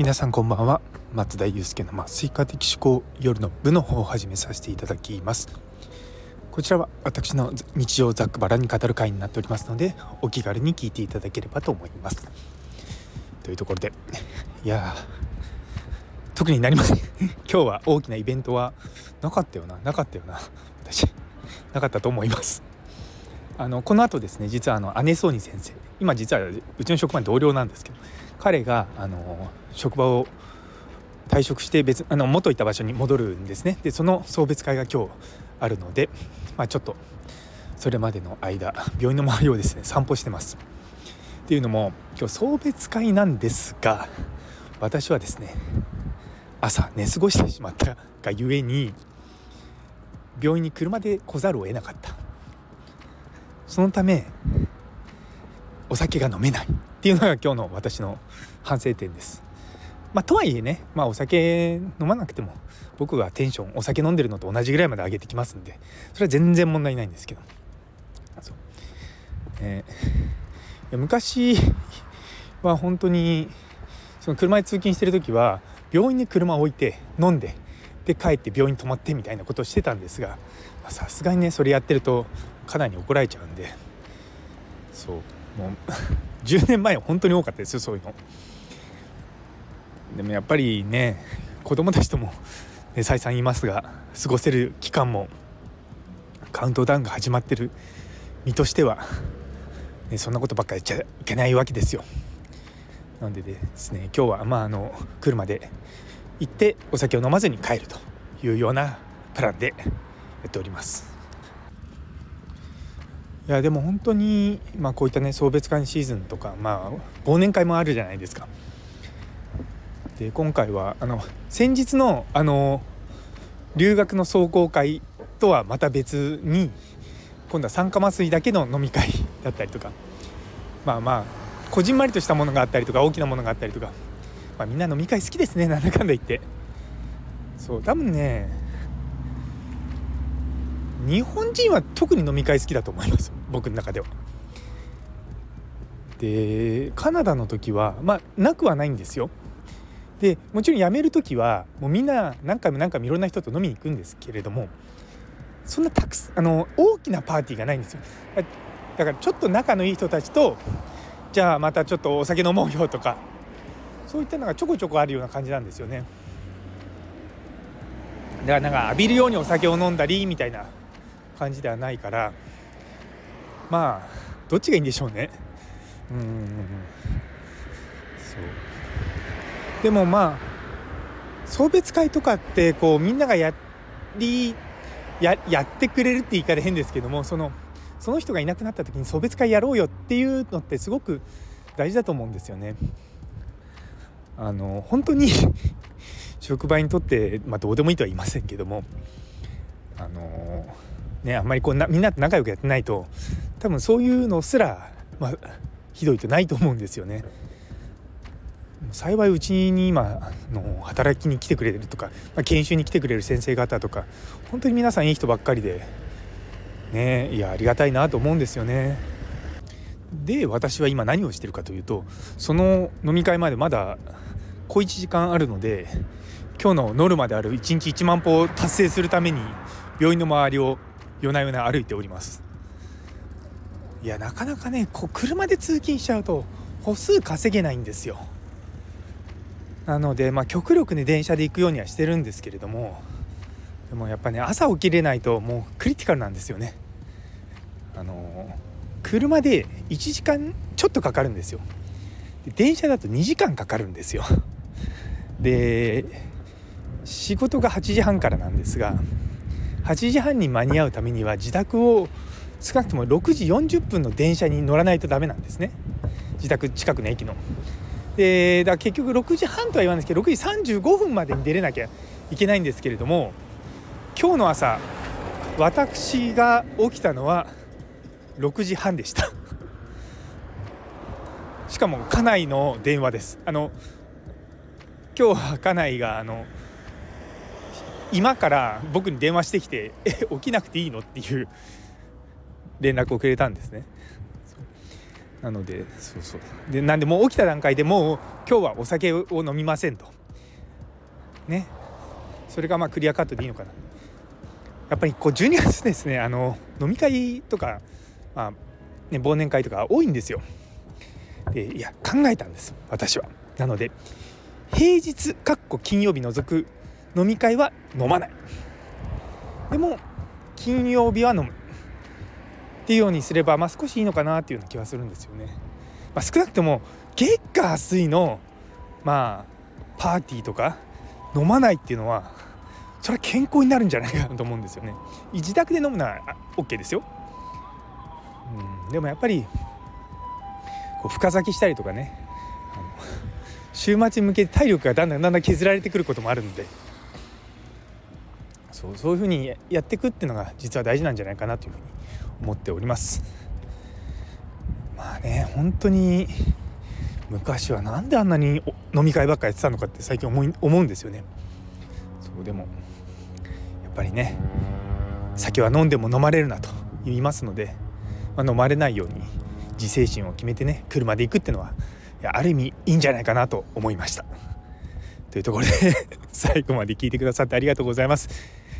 皆さんこんばんは。松田祐介の麻酔科的思考夜の部の方を始めさせていただきます。こちらは私の日常ざっくばらに語る会になっておりますのでお気軽に聞いていただければと思います。というところでいや特になりません。今日は大きなイベントはなかったよな。なかったよな。私なかったと思います。あのこの後ですね実はあの姉ソーニ先生。今実はうちの職場の同僚なんですけど彼があの職場を退職して別あの元いた場所に戻るんですね。でその送別会が今日あるので、まあ、ちょっとそれまでの間病院の周りをですね散歩してます。っていうのも今日送別会なんですが私はですね朝寝過ごしてしまったがゆえに病院に車で来ざるを得なかった。そのためお酒が飲めない。っていうのが今日の私の反省点です。まあ、とはいえね、まあ、お酒飲まなくても僕がテンションお酒飲んでるのと同じぐらいまで上げてきますんでそれは全然問題ないんですけど。そう、えー、昔は本当にその車で通勤してる時は病院に車を置いて飲んでで帰って病院泊まってみたいなことをしてたんですがさすがにねそれやってるとかなり怒られちゃうんで。そう。もう10年前は本当に多かったですよそういうの。でもやっぱりね子供たちとも、ね、再三言いますが過ごせる期間もカウントダウンが始まってる身としては、ね、そんなことばっかりやっちゃいけないわけですよ。なのでですね今日はまああの車で行ってお酒を飲まずに帰るというようなプランでやっております。いやでも本当に、まあ、こういったね送別会シーズンとか、まあ、忘年会もあるじゃないですか。で今回はあの先日のあの留学の壮行会とはまた別に今度は酸化麻酔だけの飲み会だったりとかまあまあこじんまりとしたものがあったりとか大きなものがあったりとか、まあ、みんな飲み会好きですねなんだかんだ言ってそう多分ね日本人は特に飲み会好きだと思います僕の中では。でカナダの時はまあなくはないんですよ。でもちろん辞める時はもうみんな何回も何回もいろんな人と飲みに行くんですけれどもそんなたくさんあの大きなパーティーがないんですよ。だからちょっと仲のいい人たちとじゃあまたちょっとお酒飲もうよとかそういったのがちょこちょこあるような感じなんですよね。だからなんか浴びるようにお酒を飲んだりみたいな感じではないからまあどっちがいいんでしょうね。うん。そう。でもまあ送別会とかってこうみんながやりややってくれるって言い方変ですけどもそのその人がいなくなった時に送別会やろうよっていうのってすごく大事だと思うんですよね。あの本当に 職場にとって、まあ、どうでもいいとは言いませんけどもあのねあんまりこうなみんなと仲良くやってないと多分そういうのすら、まあ、ひどいとないと思うんですよね。幸いうちに今の働きに来てくれるとか、まあ、研修に来てくれる先生方とか本当に皆さんいい人ばっかりでねいやありがたいなと思うんですよね。で私は今何をしてるかというとその飲み会までまだ小1時間あるので今日のノルマである1日1万歩を達成するために病院の周りを夜な夜な歩いております。いやなかなかねこう車で通勤しちゃうと歩数稼げないんですよ。なのでまあ極力ね電車で行くようにはしてるんですけれどもでもやっぱね朝起きれないともうクリティカルなんですよね。あの車で1時間ちょっとかかるんですよ。で電車だと2時間かかるんですよ。で仕事が8時半からなんですが8時半に間に合うためには自宅を少なくとも6時40分の電車に乗らないとダメなんですね。自宅近くの駅の。でだ結局6時半とは言わないですけど6時35分までに出れなきゃいけないんですけれども今日の朝私が起きたのは6時半でした。しかも家内の電話です。あの今日は家内があの今から僕に電話してきて「え起きなくていいの?」っていう連絡をくれたんですね。なのでそうそう。でなんでもう起きた段階でもう今日はお酒を飲みませんと。ね。それがまあクリアカットでいいのかな。やっぱりこう12月ですね。あの飲み会とか、まあね、忘年会とか多いんですよ。でいや考えたんです私は。なので平日かっこ金曜日除く飲み会は飲まないでも金曜日は飲むっていうようにすれば、まあ、少しいいのかなっていうような気はするんですよね。まあ、少なくとも月火水のまあパーティーとか飲まないっていうのはそれは健康になるんじゃないかなと思うんですよね。自宅で飲むのは OK ですよ。うん、でもやっぱりこう深酒したりとかね週末に向けて体力がだんだんだんだん削られてくることもあるのでそうそういうふうにやっていくっていうのが実は大事なんじゃないかなというふうに思っております。まあね本当に昔は何であんなに飲み会ばっかやってたのかって最近思い思うんですよね。そうでもやっぱりね酒は飲んでも飲まれるなと言いますので、まあ、飲まれないように自制心を決めてね車で行くっていうのはある意味いいんじゃないかなと思いました。というところで最後まで聞いてくださってありがとうございます。